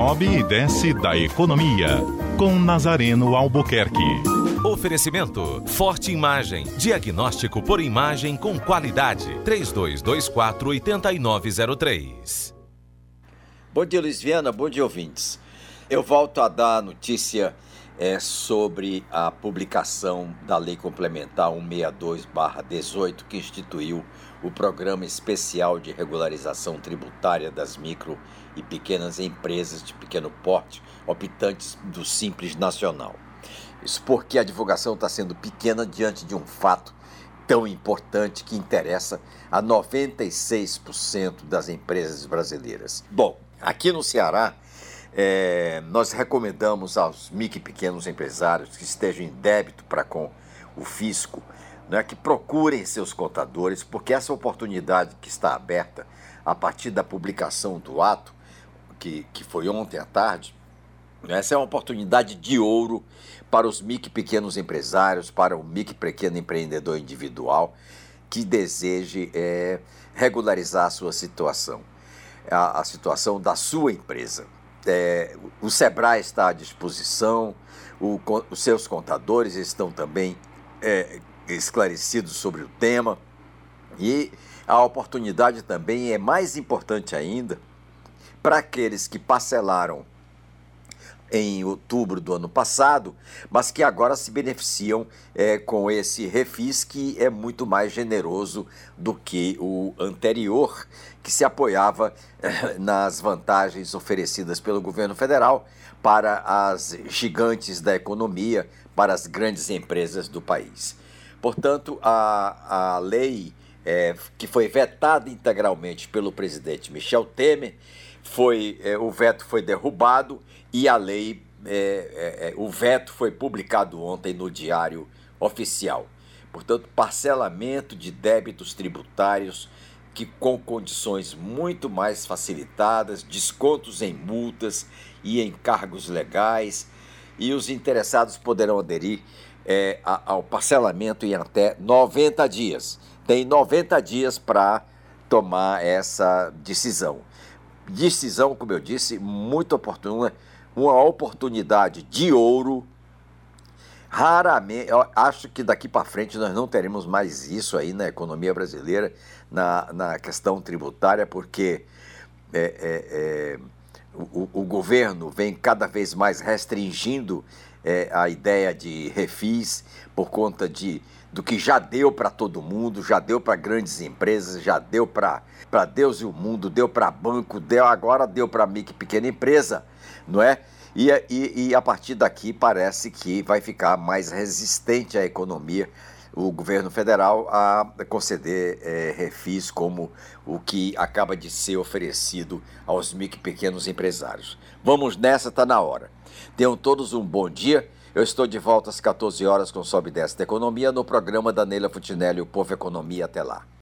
sobe e desce da economia. Com Nazareno Albuquerque. Oferecimento: Forte Imagem. Diagnóstico por imagem com qualidade. 3224-8903. Bom dia, Luiz Viana. Bom dia, ouvintes. Eu volto a dar a notícia é, sobre a publicação da Lei Complementar 162-18, que instituiu o Programa Especial de Regularização Tributária das Micro e Pequenas Empresas de Pequeno Porte, optantes do Simples Nacional. Isso porque a divulgação está sendo pequena diante de um fato tão importante que interessa a 96% das empresas brasileiras. Bom, aqui no Ceará, é, nós recomendamos aos micro e pequenos empresários que estejam em débito para com o fisco né, que procurem seus contadores, porque essa oportunidade que está aberta a partir da publicação do ato, que, que foi ontem à tarde, né, essa é uma oportunidade de ouro para os micro e pequenos empresários, para o micro e pequeno empreendedor individual que deseje é, regularizar a sua situação, a, a situação da sua empresa. É, o Sebrae está à disposição, o, os seus contadores estão também é, esclarecidos sobre o tema. E a oportunidade também é mais importante ainda para aqueles que parcelaram em outubro do ano passado, mas que agora se beneficiam é, com esse refis que é muito mais generoso do que o anterior, que se apoiava é, nas vantagens oferecidas pelo governo federal para as gigantes da economia, para as grandes empresas do país. Portanto, a, a lei é, que foi vetada integralmente pelo presidente Michel Temer, foi, é, o veto foi derrubado e a lei, é, é, é, o veto foi publicado ontem no Diário Oficial. Portanto, parcelamento de débitos tributários que com condições muito mais facilitadas, descontos em multas e em cargos legais, e os interessados poderão aderir é, ao parcelamento em até 90 dias. Tem 90 dias para tomar essa decisão. Decisão, como eu disse, muito oportuna, uma oportunidade de ouro. Raramente, eu acho que daqui para frente nós não teremos mais isso aí na economia brasileira, na, na questão tributária, porque é, é, é, o, o, governo vem cada vez mais restringindo é, a ideia de refis por conta de do que já deu para todo mundo, já deu para grandes empresas, já deu para Deus e o mundo, deu para banco, deu agora deu para micro pequena empresa, não é? E, e, e a partir daqui parece que vai ficar mais resistente à economia o governo federal a conceder é, refis como o que acaba de ser oferecido aos micro e pequenos empresários. Vamos nessa, está na hora. Tenham todos um bom dia. Eu estou de volta às 14 horas com Sobe Desta Economia no programa da Neila Futinelli, o Povo Economia. Até lá.